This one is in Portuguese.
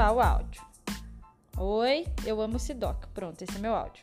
gravar o áudio. Oi, eu amo Sidoc. Pronto, esse é meu áudio.